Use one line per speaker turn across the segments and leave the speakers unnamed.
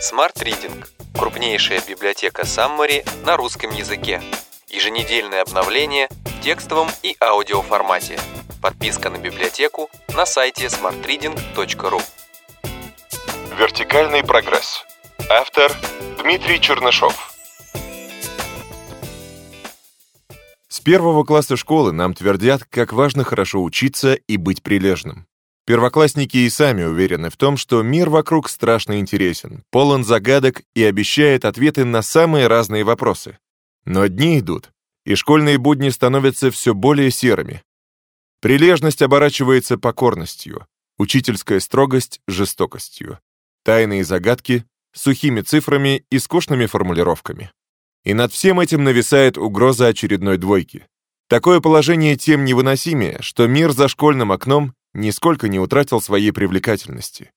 Smart Reading – крупнейшая библиотека Summary на русском языке. Еженедельное обновление в текстовом и аудиоформате. Подписка на библиотеку на сайте smartreading.ru
Вертикальный прогресс. Автор Дмитрий Чернышов.
С первого класса школы нам твердят, как важно хорошо учиться и быть прилежным. Первоклассники и сами уверены в том, что мир вокруг страшно интересен, полон загадок и обещает ответы на самые разные вопросы. Но дни идут, и школьные будни становятся все более серыми. Прилежность оборачивается покорностью, учительская строгость — жестокостью, тайные загадки — сухими цифрами и скучными формулировками. И над всем этим нависает угроза очередной двойки. Такое положение тем невыносимее, что мир за школьным окном нисколько не утратил своей привлекательности.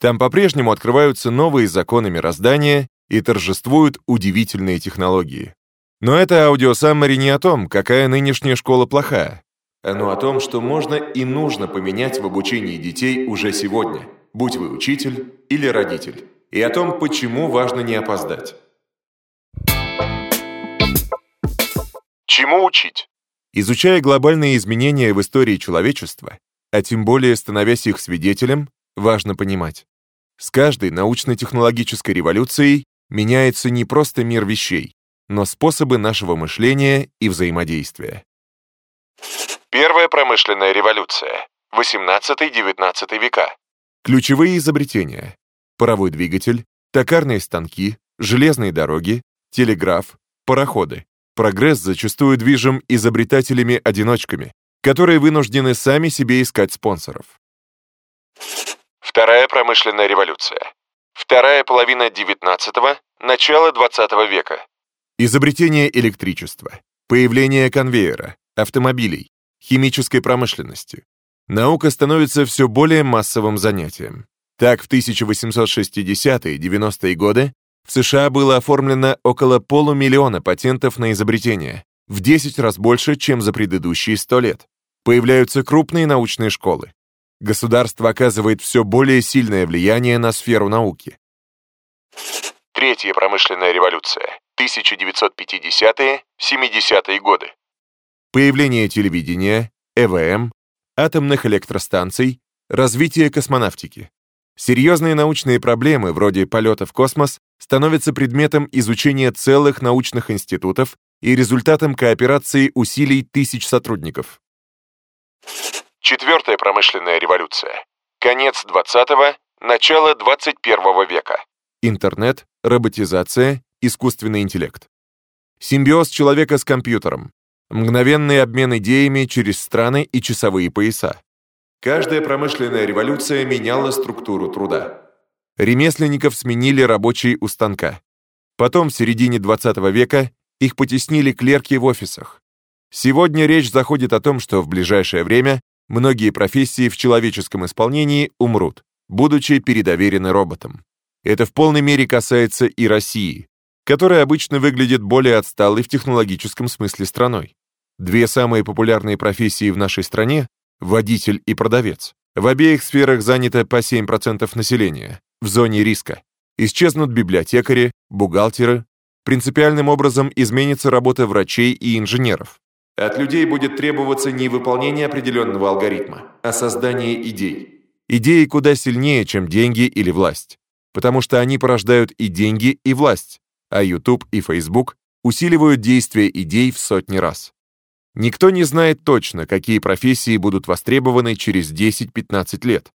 Там по-прежнему открываются новые законы мироздания и торжествуют удивительные технологии. Но это аудиосаммари не о том, какая нынешняя школа плохая. Оно о том, что можно и нужно поменять в обучении детей уже сегодня, будь вы учитель или родитель, и о том, почему важно не опоздать.
Чему учить?
Изучая глобальные изменения в истории человечества, а тем более становясь их свидетелем, важно понимать. С каждой научно-технологической революцией меняется не просто мир вещей, но способы нашего мышления и взаимодействия.
Первая промышленная революция. 18-19 века.
Ключевые изобретения. Паровой двигатель, токарные станки, железные дороги, телеграф, пароходы. Прогресс зачастую движим изобретателями-одиночками, которые вынуждены сами себе искать спонсоров.
Вторая промышленная революция. Вторая половина 19-го, начало 20 века.
Изобретение электричества, появление конвейера, автомобилей, химической промышленности. Наука становится все более массовым занятием. Так, в 1860-е 90-е годы в США было оформлено около полумиллиона патентов на изобретения, в 10 раз больше, чем за предыдущие 100 лет. Появляются крупные научные школы. Государство оказывает все более сильное влияние на сферу науки.
Третья промышленная революция. 1950-е, 70-е годы.
Появление телевидения, ЭВМ, атомных электростанций, развитие космонавтики. Серьезные научные проблемы, вроде полета в космос, становятся предметом изучения целых научных институтов и результатом кооперации усилий тысяч сотрудников.
Четвертая промышленная революция. Конец 20-го, начало 21 века.
Интернет, роботизация, искусственный интеллект. Симбиоз человека с компьютером. Мгновенный обмен идеями через страны и часовые пояса. Каждая промышленная революция меняла структуру труда. Ремесленников сменили рабочие у станка. Потом, в середине 20 века, их потеснили клерки в офисах. Сегодня речь заходит о том, что в ближайшее время многие профессии в человеческом исполнении умрут, будучи передоверены роботам. Это в полной мере касается и России, которая обычно выглядит более отсталой в технологическом смысле страной. Две самые популярные профессии в нашей стране — водитель и продавец. В обеих сферах занято по 7% населения, в зоне риска. Исчезнут библиотекари, бухгалтеры. Принципиальным образом изменится работа врачей и инженеров. От людей будет требоваться не выполнение определенного алгоритма, а создание идей. Идеи куда сильнее, чем деньги или власть, потому что они порождают и деньги, и власть, а YouTube и Facebook усиливают действие идей в сотни раз. Никто не знает точно, какие профессии будут востребованы через 10-15 лет.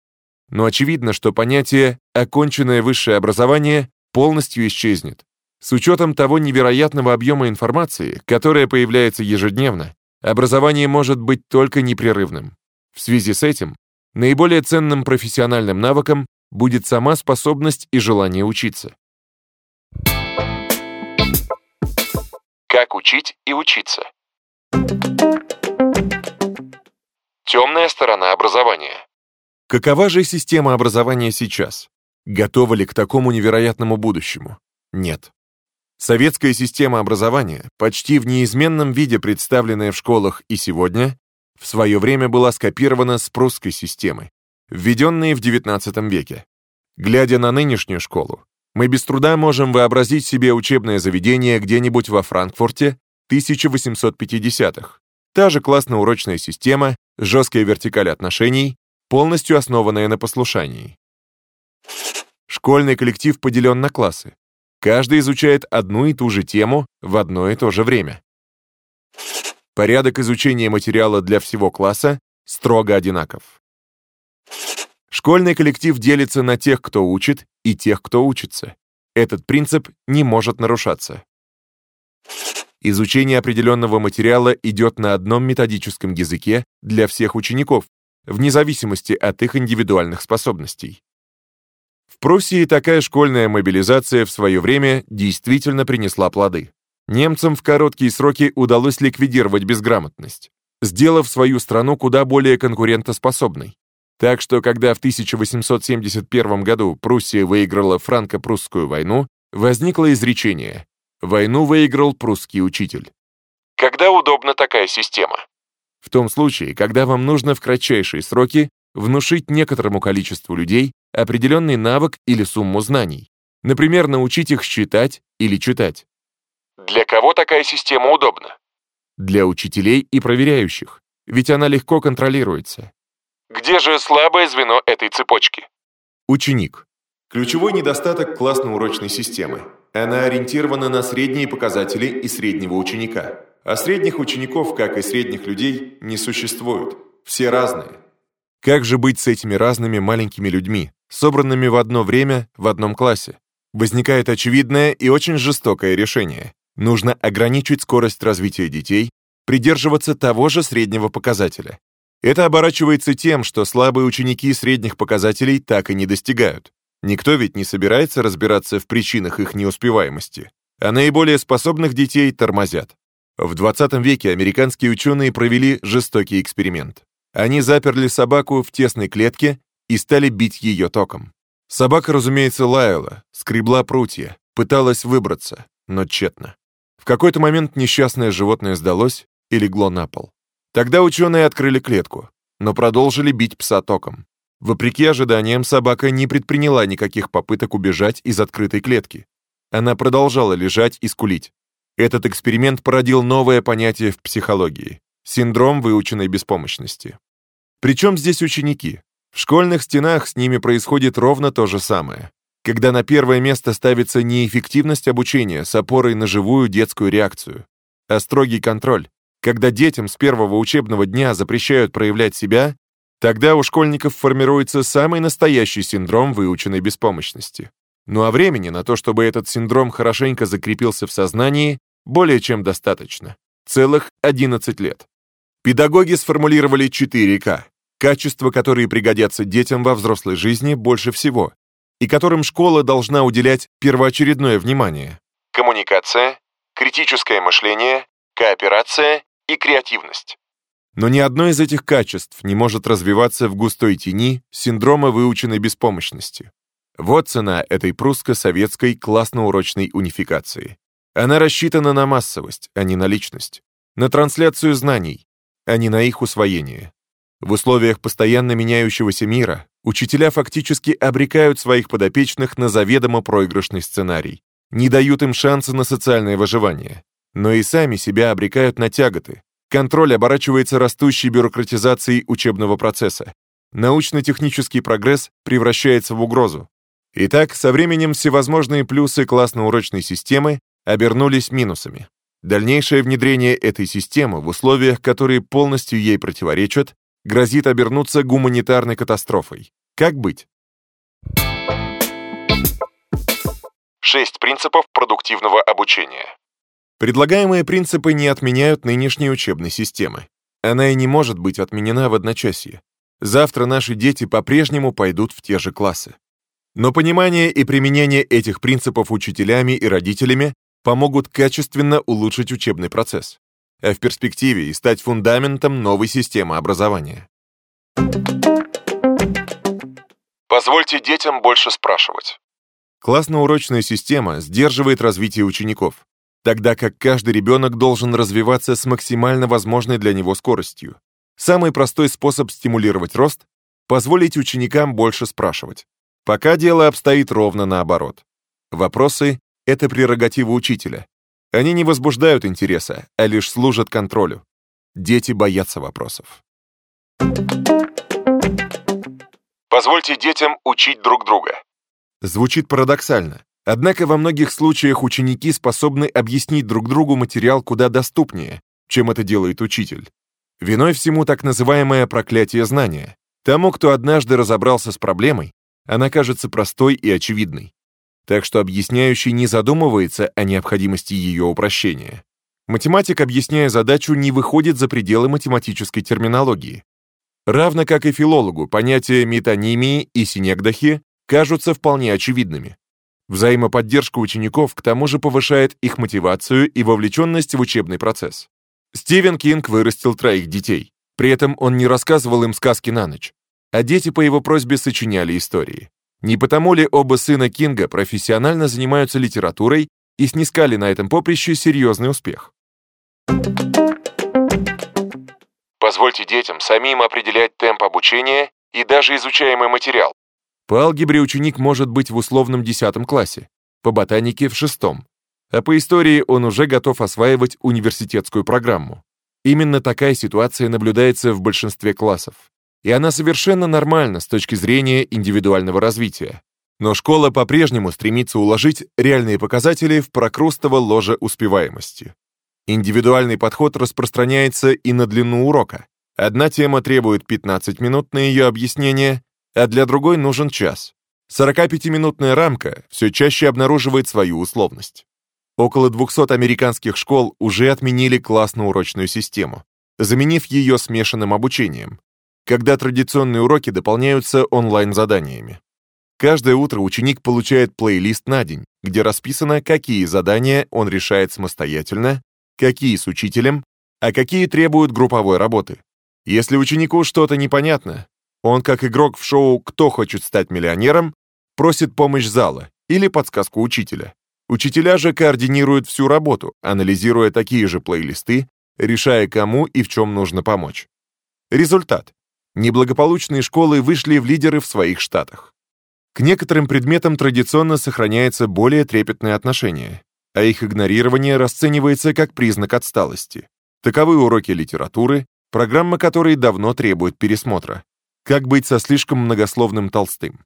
Но очевидно, что понятие «оконченное высшее образование» полностью исчезнет, с учетом того невероятного объема информации, которая появляется ежедневно, образование может быть только непрерывным. В связи с этим, наиболее ценным профессиональным навыком будет сама способность и желание учиться.
Как учить и учиться? Темная сторона образования.
Какова же система образования сейчас? Готова ли к такому невероятному будущему? Нет. Советская система образования, почти в неизменном виде представленная в школах и сегодня, в свое время была скопирована с прусской системы, введенной в XIX веке. Глядя на нынешнюю школу, Мы без труда можем вообразить себе учебное заведение где-нибудь во Франкфурте 1850-х. Та же классно-урочная система, жесткая вертикаль отношений, полностью основанная на послушании. Школьный коллектив поделен на классы. Каждый изучает одну и ту же тему в одно и то же время. Порядок изучения материала для всего класса строго одинаков. Школьный коллектив делится на тех, кто учит, и тех, кто учится. Этот принцип не может нарушаться. Изучение определенного материала идет на одном методическом языке для всех учеников, вне зависимости от их индивидуальных способностей. В Пруссии такая школьная мобилизация в свое время действительно принесла плоды. Немцам в короткие сроки удалось ликвидировать безграмотность, сделав свою страну куда более конкурентоспособной. Так что, когда в 1871 году Пруссия выиграла франко-прусскую войну, возникло изречение «Войну выиграл прусский учитель».
Когда удобна такая система?
В том случае, когда вам нужно в кратчайшие сроки внушить некоторому количеству людей определенный навык или сумму знаний. Например, научить их считать или читать.
Для кого такая система удобна?
Для учителей и проверяющих, ведь она легко контролируется.
Где же слабое звено этой цепочки?
Ученик. Ключевой недостаток классно-урочной системы. Она ориентирована на средние показатели и среднего ученика. А средних учеников, как и средних людей, не существует. Все разные. Как же быть с этими разными маленькими людьми, собранными в одно время в одном классе? Возникает очевидное и очень жестокое решение. Нужно ограничить скорость развития детей, придерживаться того же среднего показателя. Это оборачивается тем, что слабые ученики средних показателей так и не достигают. Никто ведь не собирается разбираться в причинах их неуспеваемости, а наиболее способных детей тормозят. В 20 веке американские ученые провели жестокий эксперимент. Они заперли собаку в тесной клетке и стали бить ее током. Собака, разумеется, лаяла, скребла прутья, пыталась выбраться, но тщетно. В какой-то момент несчастное животное сдалось и легло на пол. Тогда ученые открыли клетку, но продолжили бить пса током. Вопреки ожиданиям, собака не предприняла никаких попыток убежать из открытой клетки. Она продолжала лежать и скулить. Этот эксперимент породил новое понятие в психологии — синдром выученной беспомощности. Причем здесь ученики? В школьных стенах с ними происходит ровно то же самое. Когда на первое место ставится не эффективность обучения с опорой на живую детскую реакцию, а строгий контроль, когда детям с первого учебного дня запрещают проявлять себя, тогда у школьников формируется самый настоящий синдром выученной беспомощности. Ну а времени на то, чтобы этот синдром хорошенько закрепился в сознании, более чем достаточно. Целых 11 лет. Педагоги сформулировали 4К качества, которые пригодятся детям во взрослой жизни больше всего, и которым школа должна уделять первоочередное внимание.
Коммуникация, критическое мышление, кооперация и креативность.
Но ни одно из этих качеств не может развиваться в густой тени синдрома выученной беспомощности. Вот цена этой прусско-советской классно-урочной унификации. Она рассчитана на массовость, а не на личность, на трансляцию знаний, а не на их усвоение. В условиях постоянно меняющегося мира учителя фактически обрекают своих подопечных на заведомо проигрышный сценарий, не дают им шанса на социальное выживание, но и сами себя обрекают на тяготы. Контроль оборачивается растущей бюрократизацией учебного процесса. Научно-технический прогресс превращается в угрозу. Итак, со временем всевозможные плюсы классно-урочной системы обернулись минусами. Дальнейшее внедрение этой системы в условиях, которые полностью ей противоречат, грозит обернуться гуманитарной катастрофой. Как быть?
Шесть принципов продуктивного обучения.
Предлагаемые принципы не отменяют нынешней учебной системы. Она и не может быть отменена в одночасье. Завтра наши дети по-прежнему пойдут в те же классы. Но понимание и применение этих принципов учителями и родителями помогут качественно улучшить учебный процесс, а в перспективе и стать фундаментом новой системы образования.
Позвольте детям больше спрашивать.
Классно-урочная система сдерживает развитие учеников, тогда как каждый ребенок должен развиваться с максимально возможной для него скоростью. Самый простой способ стимулировать рост — позволить ученикам больше спрашивать. Пока дело обстоит ровно наоборот. Вопросы — это прерогатива учителя. Они не возбуждают интереса, а лишь служат контролю. Дети боятся вопросов.
Позвольте детям учить друг друга.
Звучит парадоксально. Однако во многих случаях ученики способны объяснить друг другу материал куда доступнее, чем это делает учитель. Виной всему так называемое проклятие знания. Тому, кто однажды разобрался с проблемой, она кажется простой и очевидной. Так что объясняющий не задумывается о необходимости ее упрощения. Математик, объясняя задачу, не выходит за пределы математической терминологии. Равно как и филологу, понятия метонимии и синегдахи кажутся вполне очевидными. Взаимоподдержка учеников к тому же повышает их мотивацию и вовлеченность в учебный процесс. Стивен Кинг вырастил троих детей. При этом он не рассказывал им сказки на ночь, а дети по его просьбе сочиняли истории. Не потому ли оба сына Кинга профессионально занимаются литературой и снискали на этом поприще серьезный успех?
Позвольте детям самим определять темп обучения и даже изучаемый материал.
По алгебре ученик может быть в условном 10 классе, по ботанике — в шестом, а по истории он уже готов осваивать университетскую программу. Именно такая ситуация наблюдается в большинстве классов. И она совершенно нормальна с точки зрения индивидуального развития. Но школа по-прежнему стремится уложить реальные показатели в прокрустово ложе успеваемости. Индивидуальный подход распространяется и на длину урока. Одна тема требует 15 минут на ее объяснение, а для другой нужен час. 45-минутная рамка все чаще обнаруживает свою условность. Около 200 американских школ уже отменили классно-урочную систему, заменив ее смешанным обучением, когда традиционные уроки дополняются онлайн-заданиями. Каждое утро ученик получает плейлист на день, где расписано, какие задания он решает самостоятельно, какие с учителем, а какие требуют групповой работы. Если ученику что-то непонятно, он, как игрок в шоу «Кто хочет стать миллионером», просит помощь зала или подсказку учителя. Учителя же координируют всю работу, анализируя такие же плейлисты, решая, кому и в чем нужно помочь. Результат. Неблагополучные школы вышли в лидеры в своих штатах. К некоторым предметам традиционно сохраняется более трепетное отношение, а их игнорирование расценивается как признак отсталости. Таковы уроки литературы, программа которой давно требует пересмотра. Как быть со слишком многословным Толстым?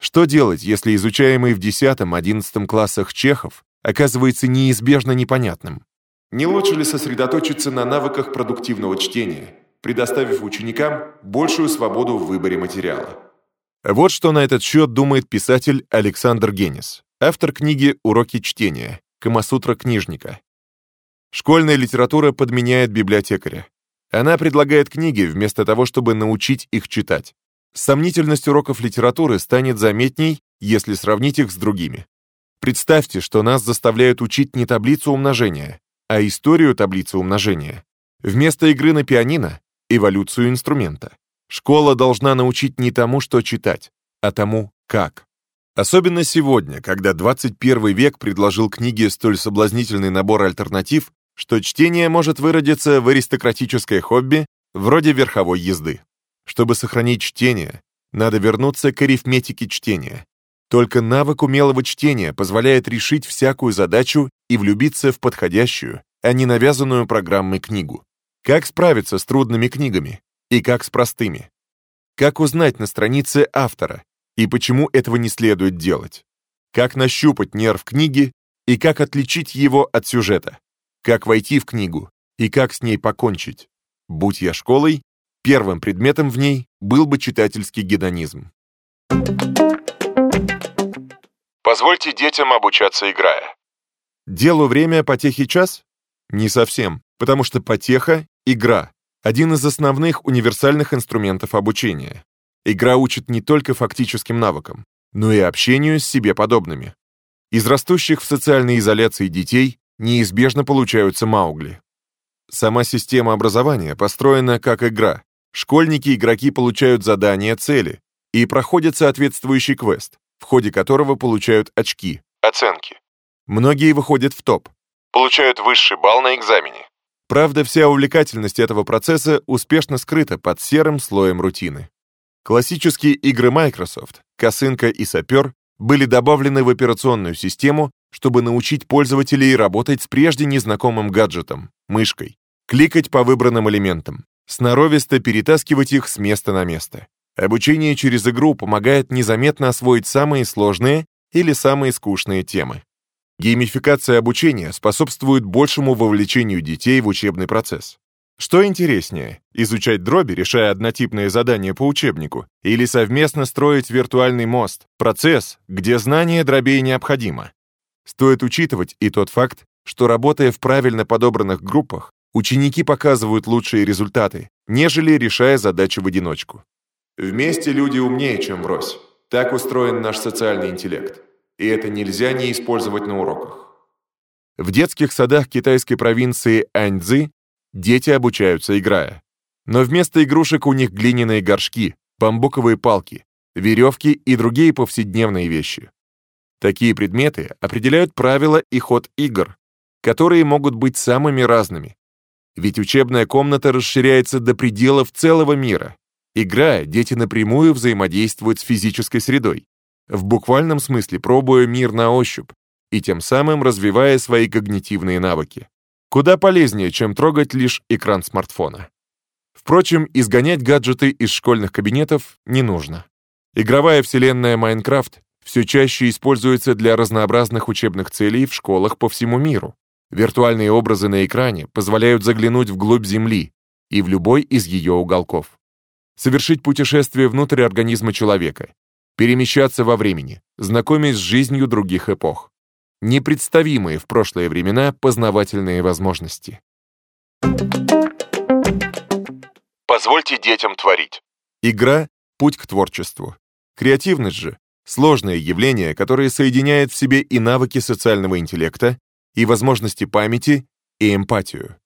Что делать, если изучаемый в 10-11 классах Чехов оказывается неизбежно непонятным? Не лучше ли сосредоточиться на навыках продуктивного чтения, предоставив ученикам большую свободу в выборе материала? Вот что на этот счет думает писатель Александр Генис, автор книги «Уроки чтения. Камасутра книжника». Школьная литература подменяет библиотекаря. Она предлагает книги вместо того, чтобы научить их читать. Сомнительность уроков литературы станет заметней, если сравнить их с другими. Представьте, что нас заставляют учить не таблицу умножения, а историю таблицы умножения. Вместо игры на пианино — эволюцию инструмента. Школа должна научить не тому, что читать, а тому, как. Особенно сегодня, когда 21 век предложил книге столь соблазнительный набор альтернатив, что чтение может выродиться в аристократическое хобби вроде верховой езды. Чтобы сохранить чтение, надо вернуться к арифметике чтения. Только навык умелого чтения позволяет решить всякую задачу и влюбиться в подходящую, а не навязанную программой книгу. Как справиться с трудными книгами и как с простыми? Как узнать на странице автора и почему этого не следует делать? Как нащупать нерв книги и как отличить его от сюжета? Как войти в книгу и как с ней покончить? Будь я школой, Первым предметом в ней был бы читательский гедонизм.
Позвольте детям обучаться играя.
Делу время, потехи час? Не совсем, потому что потеха — игра, один из основных универсальных инструментов обучения. Игра учит не только фактическим навыкам, но и общению с себе подобными. Из растущих в социальной изоляции детей неизбежно получаются маугли. Сама система образования построена как игра, школьники-игроки получают задания, цели и проходят соответствующий квест, в ходе которого получают очки.
Оценки.
Многие выходят в топ.
Получают высший балл на экзамене.
Правда, вся увлекательность этого процесса успешно скрыта под серым слоем рутины. Классические игры Microsoft, косынка и сапер были добавлены в операционную систему, чтобы научить пользователей работать с прежде незнакомым гаджетом, мышкой, кликать по выбранным элементам, сноровисто перетаскивать их с места на место. Обучение через игру помогает незаметно освоить самые сложные или самые скучные темы. Геймификация обучения способствует большему вовлечению детей в учебный процесс. Что интереснее, изучать дроби, решая однотипные задания по учебнику, или совместно строить виртуальный мост, процесс, где знание дробей необходимо? Стоит учитывать и тот факт, что работая в правильно подобранных группах, ученики показывают лучшие результаты, нежели решая задачу в одиночку. Вместе люди умнее, чем врозь. Так устроен наш социальный интеллект. И это нельзя не использовать на уроках. В детских садах китайской провинции Аньцзы Дети обучаются, играя. Но вместо игрушек у них глиняные горшки, бамбуковые палки, веревки и другие повседневные вещи. Такие предметы определяют правила и ход игр, которые могут быть самыми разными. Ведь учебная комната расширяется до пределов целого мира. Играя, дети напрямую взаимодействуют с физической средой, в буквальном смысле пробуя мир на ощупь и тем самым развивая свои когнитивные навыки. Куда полезнее, чем трогать лишь экран смартфона. Впрочем, изгонять гаджеты из школьных кабинетов не нужно. Игровая вселенная Майнкрафт все чаще используется для разнообразных учебных целей в школах по всему миру. Виртуальные образы на экране позволяют заглянуть вглубь Земли и в любой из ее уголков. Совершить путешествие внутрь организма человека, перемещаться во времени, знакомясь с жизнью других эпох непредставимые в прошлые времена познавательные возможности.
Позвольте детям творить.
Игра — путь к творчеству. Креативность же — сложное явление, которое соединяет в себе и навыки социального интеллекта, и возможности памяти, и эмпатию.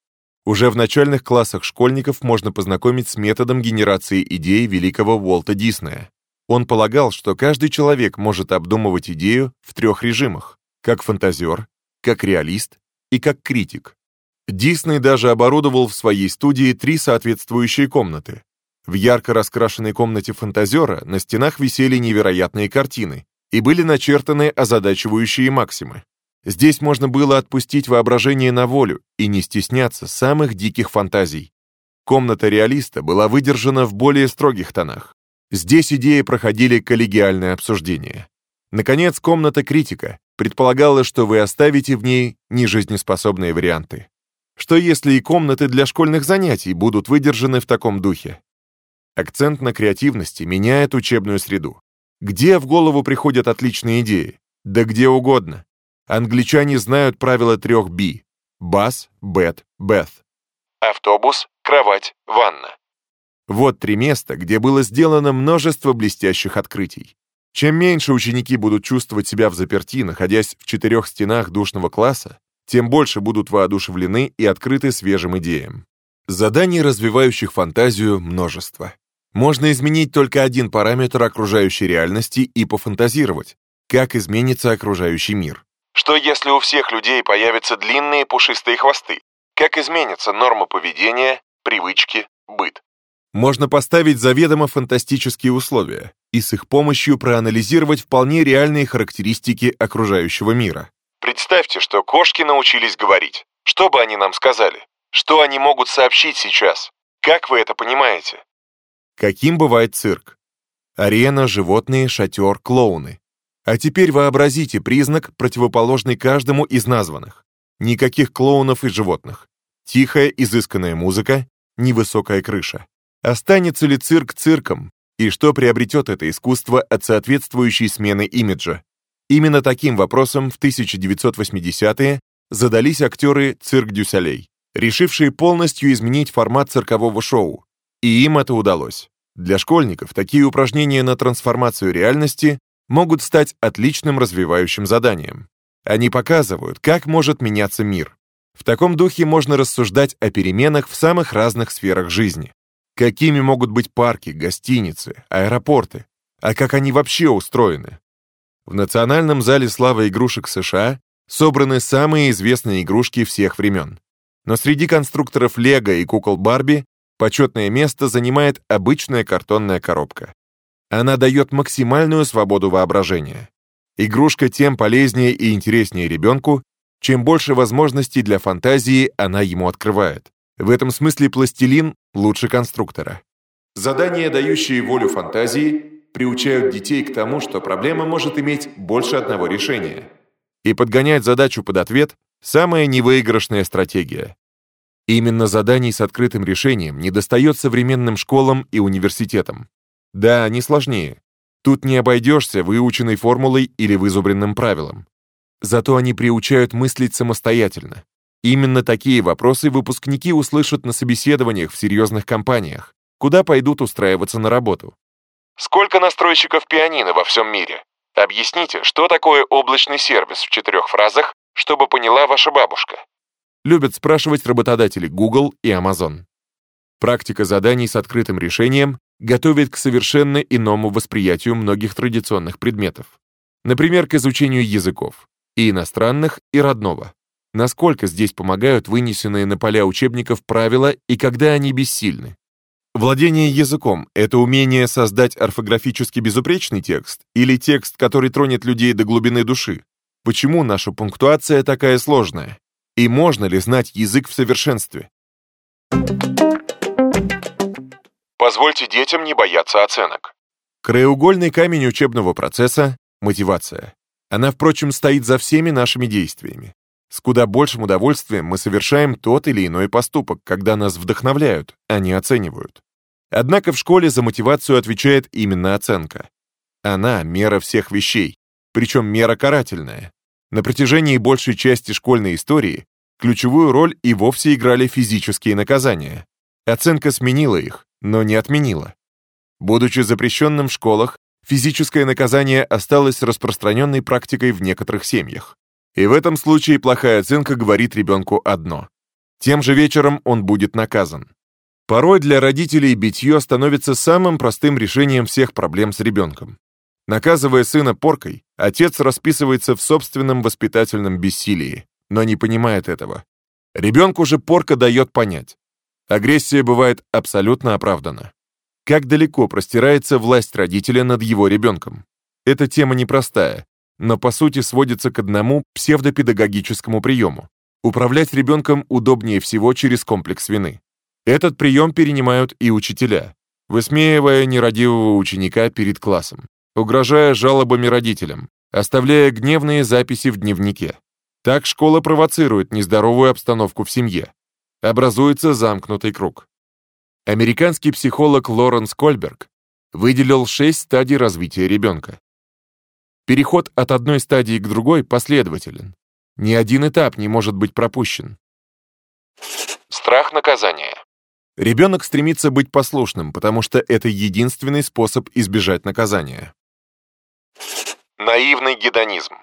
Уже в начальных классах школьников можно познакомить с методом генерации идей великого Уолта Диснея. Он полагал, что каждый человек может обдумывать идею в трех режимах как фантазер, как реалист и как критик. Дисней даже оборудовал в своей студии три соответствующие комнаты. В ярко раскрашенной комнате фантазера на стенах висели невероятные картины и были начертаны озадачивающие максимы. Здесь можно было отпустить воображение на волю и не стесняться самых диких фантазий. Комната реалиста была выдержана в более строгих тонах. Здесь идеи проходили коллегиальное обсуждение. Наконец, комната критика, предполагала, что вы оставите в ней нежизнеспособные варианты. Что если и комнаты для школьных занятий будут выдержаны в таком духе? Акцент на креативности меняет учебную среду. Где в голову приходят отличные идеи? Да где угодно. Англичане знают правила трех «би» — бас, бет, бет.
Автобус, кровать, ванна.
Вот три места, где было сделано множество блестящих открытий. Чем меньше ученики будут чувствовать себя в заперти, находясь в четырех стенах душного класса, тем больше будут воодушевлены и открыты свежим идеям. Заданий, развивающих фантазию, множество. Можно изменить только один параметр окружающей реальности и пофантазировать, как изменится окружающий мир.
Что если у всех людей появятся длинные пушистые хвосты? Как изменится норма поведения, привычки, быт?
Можно поставить заведомо фантастические условия и с их помощью проанализировать вполне реальные характеристики окружающего мира.
Представьте, что кошки научились говорить. Что бы они нам сказали? Что они могут сообщить сейчас? Как вы это понимаете?
Каким бывает цирк? Арена, животные, шатер, клоуны. А теперь вообразите признак, противоположный каждому из названных. Никаких клоунов и животных. Тихая, изысканная музыка, невысокая крыша. Останется ли цирк цирком? И что приобретет это искусство от соответствующей смены имиджа? Именно таким вопросом в 1980-е задались актеры «Цирк дю Солей», решившие полностью изменить формат циркового шоу. И им это удалось. Для школьников такие упражнения на трансформацию реальности могут стать отличным развивающим заданием. Они показывают, как может меняться мир. В таком духе можно рассуждать о переменах в самых разных сферах жизни. Какими могут быть парки, гостиницы, аэропорты? А как они вообще устроены? В Национальном зале славы игрушек США собраны самые известные игрушки всех времен. Но среди конструкторов Лего и кукол Барби почетное место занимает обычная картонная коробка. Она дает максимальную свободу воображения. Игрушка тем полезнее и интереснее ребенку, чем больше возможностей для фантазии она ему открывает. В этом смысле пластилин лучше конструктора. Задания, дающие волю фантазии, приучают детей к тому, что проблема может иметь больше одного решения. И подгонять задачу под ответ – самая невыигрышная стратегия. Именно заданий с открытым решением недостает современным школам и университетам. Да, они сложнее. Тут не обойдешься выученной формулой или вызубренным правилом. Зато они приучают мыслить самостоятельно. Именно такие вопросы выпускники услышат на собеседованиях в серьезных компаниях, куда пойдут устраиваться на работу.
Сколько настройщиков пианино во всем мире? Объясните, что такое облачный сервис в четырех фразах, чтобы поняла ваша бабушка.
Любят спрашивать работодатели Google и Amazon. Практика заданий с открытым решением готовит к совершенно иному восприятию многих традиционных предметов. Например, к изучению языков, и иностранных, и родного. Насколько здесь помогают вынесенные на поля учебников правила и когда они бессильны. Владение языком — это умение создать орфографически безупречный текст или текст, который тронет людей до глубины души? Почему наша пунктуация такая сложная? И можно ли знать язык в совершенстве?
Позвольте детям не бояться оценок.
Краеугольный камень учебного процесса — мотивация. Она, впрочем, стоит за всеми нашими действиями. С куда большим удовольствием мы совершаем тот или иной поступок, когда нас вдохновляют, а не оценивают. Однако в школе за мотивацию отвечает именно оценка. Она — мера всех вещей, причем мера карательная. На протяжении большей части школьной истории ключевую роль и вовсе играли физические наказания. Оценка сменила их, но не отменила. Будучи запрещенным в школах, физическое наказание осталось распространенной практикой в некоторых семьях. И в этом случае плохая оценка говорит ребенку одно. Тем же вечером он будет наказан. Порой для родителей битье становится самым простым решением всех проблем с ребенком. Наказывая сына поркой, отец расписывается в собственном воспитательном бессилии, но не понимает этого. Ребенку же порка дает понять. Агрессия бывает абсолютно оправдана. Как далеко простирается власть родителя над его ребенком? Эта тема непростая, но по сути сводится к одному псевдопедагогическому приему. Управлять ребенком удобнее всего через комплекс вины. Этот прием перенимают и учителя, высмеивая нерадивого ученика перед классом, угрожая жалобами родителям, оставляя гневные записи в дневнике. Так школа провоцирует нездоровую обстановку в семье. Образуется замкнутый круг. Американский психолог Лоренс Кольберг выделил шесть стадий развития ребенка. Переход от одной стадии к другой последователен. Ни один этап не может быть пропущен.
Страх наказания.
Ребенок стремится быть послушным, потому что это единственный способ избежать наказания.
Наивный гедонизм.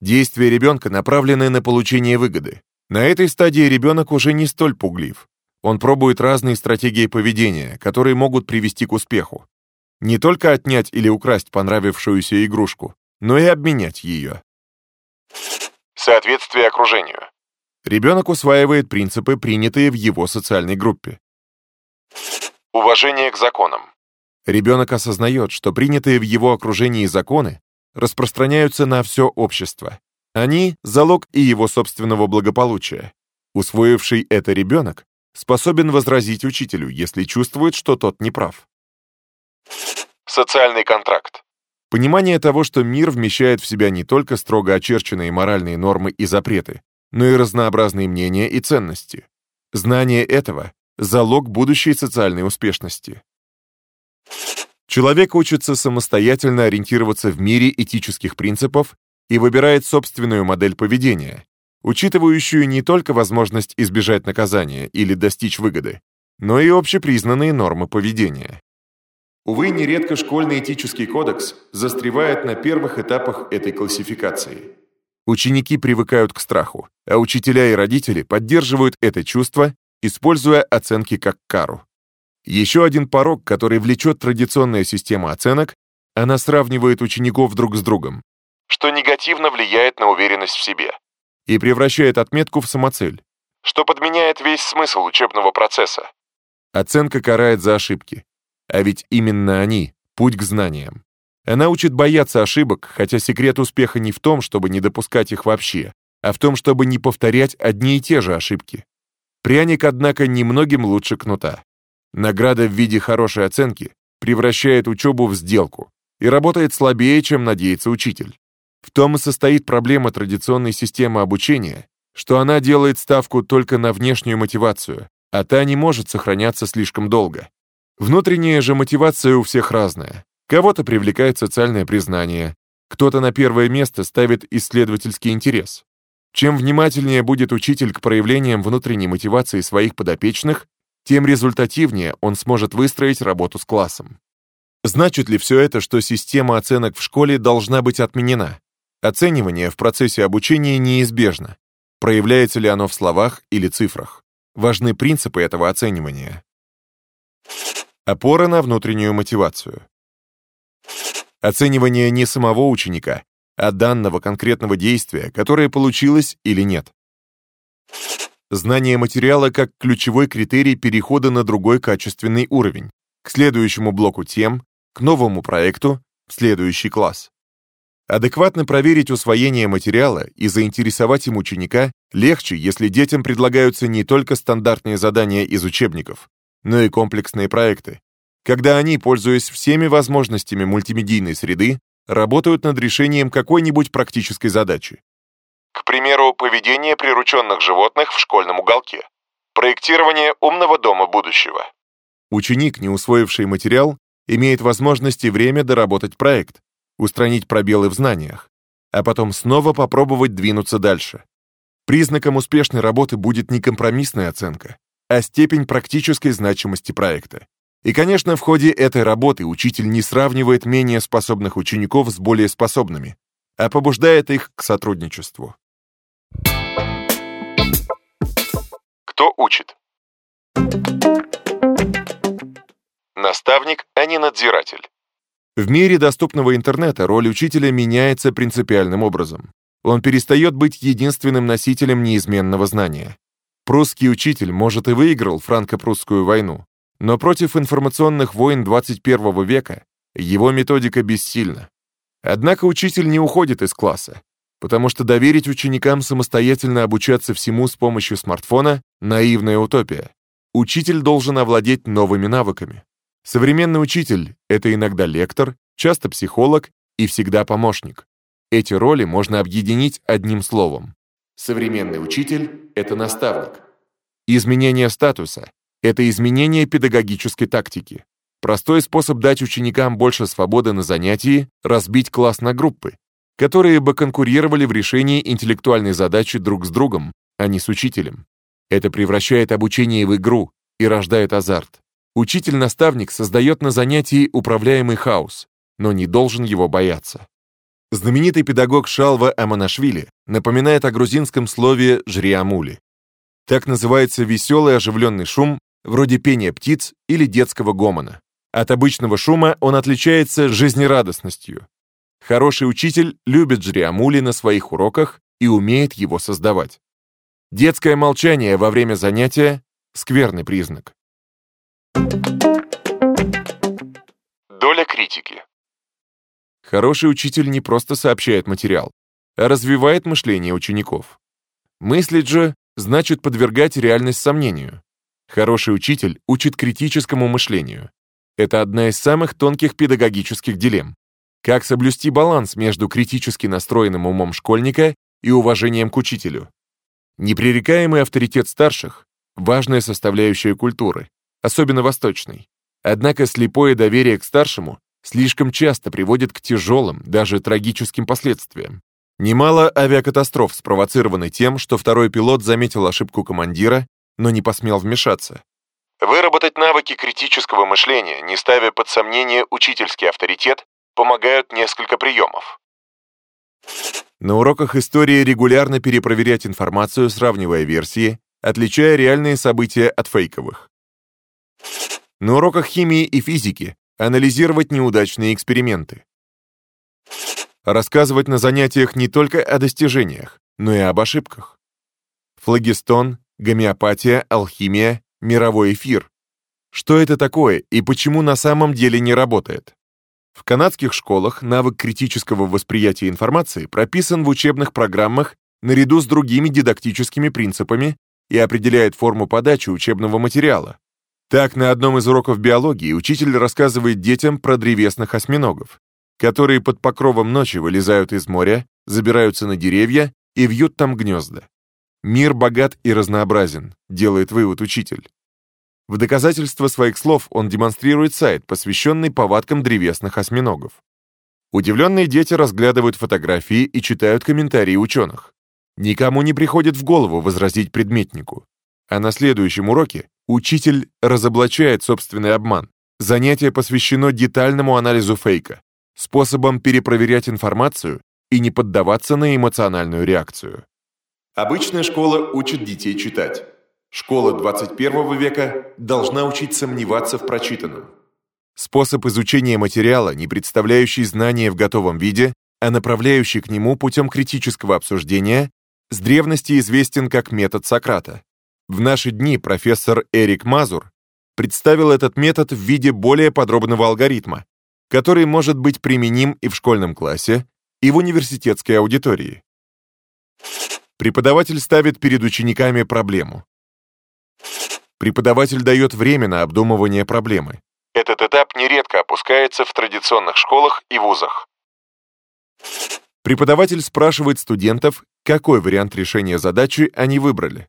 Действия ребенка направлены на получение выгоды. На этой стадии ребенок уже не столь пуглив. Он пробует разные стратегии поведения, которые могут привести к успеху. Не только отнять или украсть понравившуюся игрушку, но и обменять ее.
Соответствие окружению.
Ребенок усваивает принципы, принятые в его социальной группе.
Уважение к законам.
Ребенок осознает, что принятые в его окружении законы распространяются на все общество. Они — залог и его собственного благополучия. Усвоивший это ребенок способен возразить учителю, если чувствует, что тот неправ.
Социальный контракт.
Понимание того, что мир вмещает в себя не только строго очерченные моральные нормы и запреты, но и разнообразные мнения и ценности. Знание этого — залог будущей социальной успешности. Человек учится самостоятельно ориентироваться в мире этических принципов и выбирает собственную модель поведения, учитывающую не только возможность избежать наказания или достичь выгоды, но и общепризнанные нормы поведения. Увы, нередко школьный этический кодекс застревает на первых этапах этой классификации. Ученики привыкают к страху, а учителя и родители поддерживают это чувство, используя оценки как кару. Еще один порог, который влечет традиционная система оценок, она сравнивает учеников друг с другом,
что негативно влияет на уверенность в себе,
и превращает отметку в самоцель,
что подменяет весь смысл учебного процесса.
Оценка карает за ошибки, а ведь именно они — путь к знаниям. Она учит бояться ошибок, хотя секрет успеха не в том, чтобы не допускать их вообще, а в том, чтобы не повторять одни и те же ошибки. Пряник, однако, немногим лучше кнута. Награда в виде хорошей оценки превращает учебу в сделку и работает слабее, чем надеется учитель. В том и состоит проблема традиционной системы обучения, что она делает ставку только на внешнюю мотивацию, а та не может сохраняться слишком долго. Внутренняя же мотивация у всех разная. Кого-то привлекает социальное признание, кто-то на первое место ставит исследовательский интерес. Чем внимательнее будет учитель к проявлениям внутренней мотивации своих подопечных, тем результативнее он сможет выстроить работу с классом. Значит ли все это, что система оценок в школе должна быть отменена? Оценивание в процессе обучения неизбежно. Проявляется ли оно в словах или цифрах? Важны принципы этого оценивания. Опора на внутреннюю мотивацию. Оценивание не самого ученика, а данного конкретного действия, которое получилось или нет. Знание материала как ключевой критерий перехода на другой качественный уровень, к следующему блоку тем, к новому проекту, в следующий класс. Адекватно проверить усвоение материала и заинтересовать им ученика легче, если детям предлагаются не только стандартные задания из учебников, но и комплексные проекты, когда они, пользуясь всеми возможностями мультимедийной среды, работают над решением какой-нибудь практической задачи.
К примеру, поведение прирученных животных в школьном уголке. Проектирование умного дома будущего.
Ученик, не усвоивший материал, имеет возможность и время доработать проект, устранить пробелы в знаниях, а потом снова попробовать двинуться дальше. Признаком успешной работы будет не компромиссная оценка, а степень практической значимости проекта. И, конечно, в ходе этой работы учитель не сравнивает менее способных учеников с более способными, а побуждает их к сотрудничеству.
Кто учит? Наставник, а не надзиратель.
В мире доступного интернета роль учителя меняется принципиальным образом. Он перестает быть единственным носителем неизменного знания. Прусский учитель, может, и выиграл франко-прусскую войну, но против информационных войн 21 века его методика бессильна. Однако учитель не уходит из класса, потому что доверить ученикам самостоятельно обучаться всему с помощью смартфона — наивная утопия. Учитель должен овладеть новыми навыками. Современный учитель — это иногда лектор, часто психолог и всегда помощник. Эти роли можно объединить одним словом. Современный учитель — это наставник. Изменение статуса это изменение педагогической тактики. Простой способ дать ученикам больше свободы на занятии — разбить класс на группы, которые бы конкурировали в решении интеллектуальной задачи друг с другом, а не с учителем. Это превращает обучение в игру и рождает азарт. Учитель-наставник создает на занятии управляемый хаос, но не должен его бояться. Знаменитый педагог Шалва Аманашвили напоминает о грузинском слове «жриамули». Так называется веселый оживленный шум, вроде пения птиц или детского гомона. От обычного шума он отличается жизнерадостностью. Хороший учитель любит жриамули на своих уроках и умеет его создавать. Детское молчание во время занятия — скверный признак.
Доля критики.
Хороший учитель не просто сообщает материал, а развивает мышление учеников. Мыслить же значит подвергать реальность сомнению. Хороший учитель учит критическому мышлению. Это одна из самых тонких педагогических дилемм. Как соблюсти баланс между критически настроенным умом школьника и уважением к учителю? Непререкаемый авторитет старших – важная составляющая культуры, особенно восточной. Однако слепое доверие к старшему слишком часто приводит к тяжелым, даже трагическим последствиям. Немало авиакатастроф спровоцированы тем, что второй пилот заметил ошибку командира но не посмел вмешаться.
Выработать навыки критического мышления, не ставя под сомнение учительский авторитет, помогают несколько приемов.
На уроках истории регулярно перепроверять информацию, сравнивая версии, отличая реальные события от фейковых. На уроках химии и физики анализировать неудачные эксперименты. Рассказывать на занятиях не только о достижениях, но и об ошибках. Флагистон, гомеопатия, алхимия, мировой эфир. Что это такое и почему на самом деле не работает? В канадских школах навык критического восприятия информации прописан в учебных программах наряду с другими дидактическими принципами и определяет форму подачи учебного материала. Так, на одном из уроков биологии учитель рассказывает детям про древесных осьминогов, которые под покровом ночи вылезают из моря, забираются на деревья и вьют там гнезда. Мир богат и разнообразен, делает вывод учитель. В доказательство своих слов он демонстрирует сайт, посвященный повадкам древесных осьминогов. Удивленные дети разглядывают фотографии и читают комментарии ученых. Никому не приходит в голову возразить предметнику. А на следующем уроке учитель разоблачает собственный обман. Занятие посвящено детальному анализу фейка, способам перепроверять информацию и не поддаваться на эмоциональную реакцию. Обычная школа учит детей читать. Школа 21 века должна учить сомневаться в прочитанном. Способ изучения материала, не представляющий знания в готовом виде, а направляющий к нему путем критического обсуждения, с древности известен как метод Сократа. В наши дни профессор Эрик Мазур представил этот метод в виде более подробного алгоритма, который может быть применим и в школьном классе, и в университетской аудитории. Преподаватель ставит перед учениками проблему. Преподаватель дает время на обдумывание проблемы.
Этот этап нередко опускается в традиционных школах и вузах.
Преподаватель спрашивает студентов, какой вариант решения задачи они выбрали.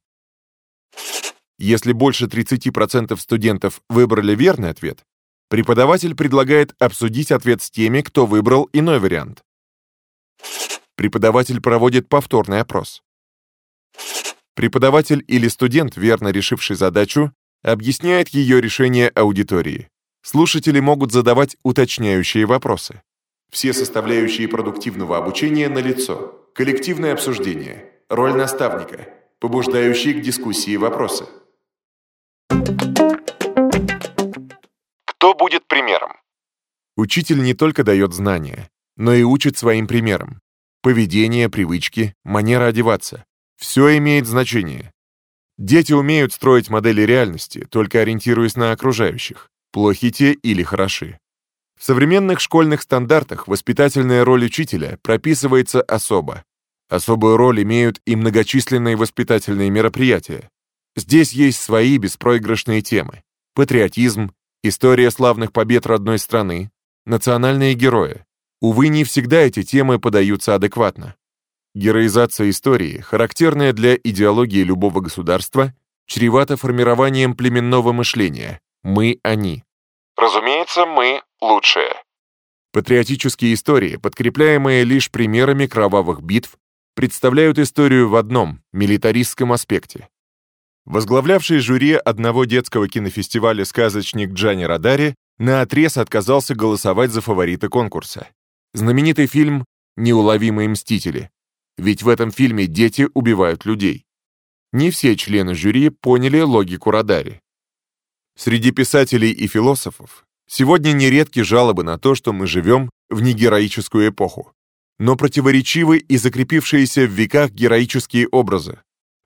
Если больше 30% студентов выбрали верный ответ, преподаватель предлагает обсудить ответ с теми, кто выбрал иной вариант. Преподаватель проводит повторный опрос. Преподаватель или студент, верно решивший задачу, объясняет ее решение аудитории. Слушатели могут задавать уточняющие вопросы. Все составляющие продуктивного обучения налицо. Коллективное обсуждение, роль наставника, побуждающие к дискуссии вопросы.
Кто будет примером?
Учитель не только дает знания, но и учит своим примером. Поведение, привычки, манера одеваться. Все имеет значение. Дети умеют строить модели реальности, только ориентируясь на окружающих, плохи те или хороши. В современных школьных стандартах воспитательная роль учителя прописывается особо. Особую роль имеют и многочисленные воспитательные мероприятия. Здесь есть свои беспроигрышные темы. Патриотизм, история славных побед родной страны, национальные герои. Увы, не всегда эти темы подаются адекватно. Героизация истории, характерная для идеологии любого государства, чревата формированием племенного мышления «мы-они».
Разумеется, мы лучшие.
Патриотические истории, подкрепляемые лишь примерами кровавых битв, представляют историю в одном, милитаристском аспекте. Возглавлявший жюри одного детского кинофестиваля сказочник Джани Радари наотрез отказался голосовать за фаворита конкурса. Знаменитый фильм «Неуловимые мстители». Ведь в этом фильме дети убивают людей. Не все члены жюри поняли логику Радари. Среди писателей и философов сегодня нередки жалобы на то, что мы живем в негероическую эпоху, но противоречивы и закрепившиеся в веках героические образы.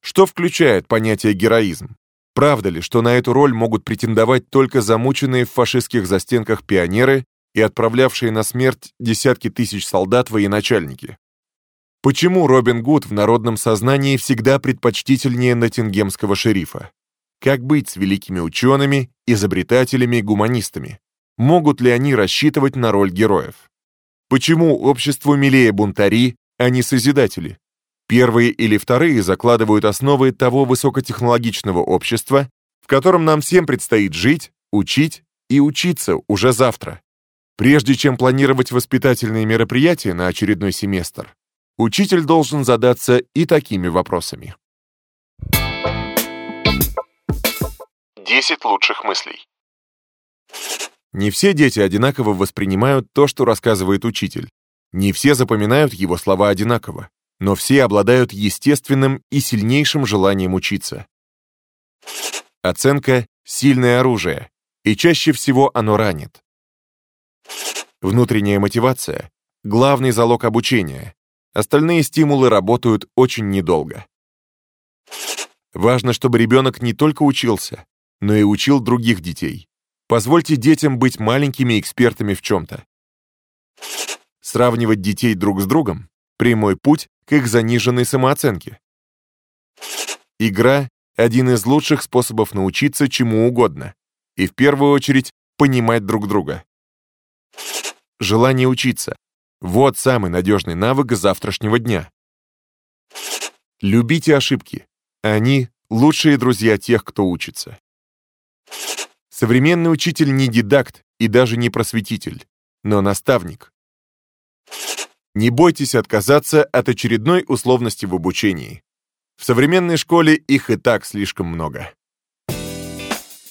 Что включает понятие героизм? Правда ли, что на эту роль могут претендовать только замученные в фашистских застенках пионеры и отправлявшие на смерть десятки тысяч солдат военачальники? Почему Робин Гуд в народном сознании всегда предпочтительнее ноттингемского шерифа? Как быть с великими учеными, изобретателями, гуманистами? Могут ли они рассчитывать на роль героев? Почему обществу милее бунтари, а не созидатели? Первые или вторые закладывают основы того высокотехнологичного общества, в котором нам всем предстоит жить, учить и учиться уже завтра. Прежде чем планировать воспитательные мероприятия на очередной семестр, учитель должен задаться и такими вопросами.
10 лучших мыслей.
Не все дети одинаково воспринимают то, что рассказывает учитель. Не все запоминают его слова одинаково, но все обладают естественным и сильнейшим желанием учиться. Оценка — сильное оружие, и чаще всего оно ранит. Внутренняя мотивация — главный залог обучения. Остальные стимулы работают очень недолго. Важно, чтобы ребенок не только учился, но и учил других детей. Позвольте детям быть маленькими экспертами в чем-то. Сравнивать детей друг с другом – прямой путь к их заниженной самооценке. Игра – один из лучших способов научиться чему угодно, и в первую очередь понимать друг друга. Желание учиться – вот самый надежный навык завтрашнего дня. Любите ошибки. Они – лучшие друзья тех, кто учится. Современный учитель не дидакт и даже не просветитель, но наставник. Не бойтесь отказаться от очередной условности в обучении. В современной школе их и так слишком много.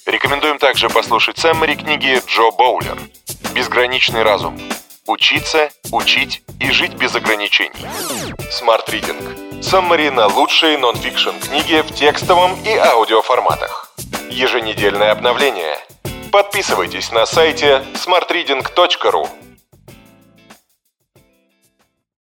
Рекомендуем также послушать саммари книги Джо Боулер «Безграничный разум. Учиться, учить и жить без ограничений». Smart Reading. Саммари на лучшие нон-фикшн книги в текстовом и аудиоформатах. Еженедельное обновление. Подписывайтесь на сайте smartreading.ru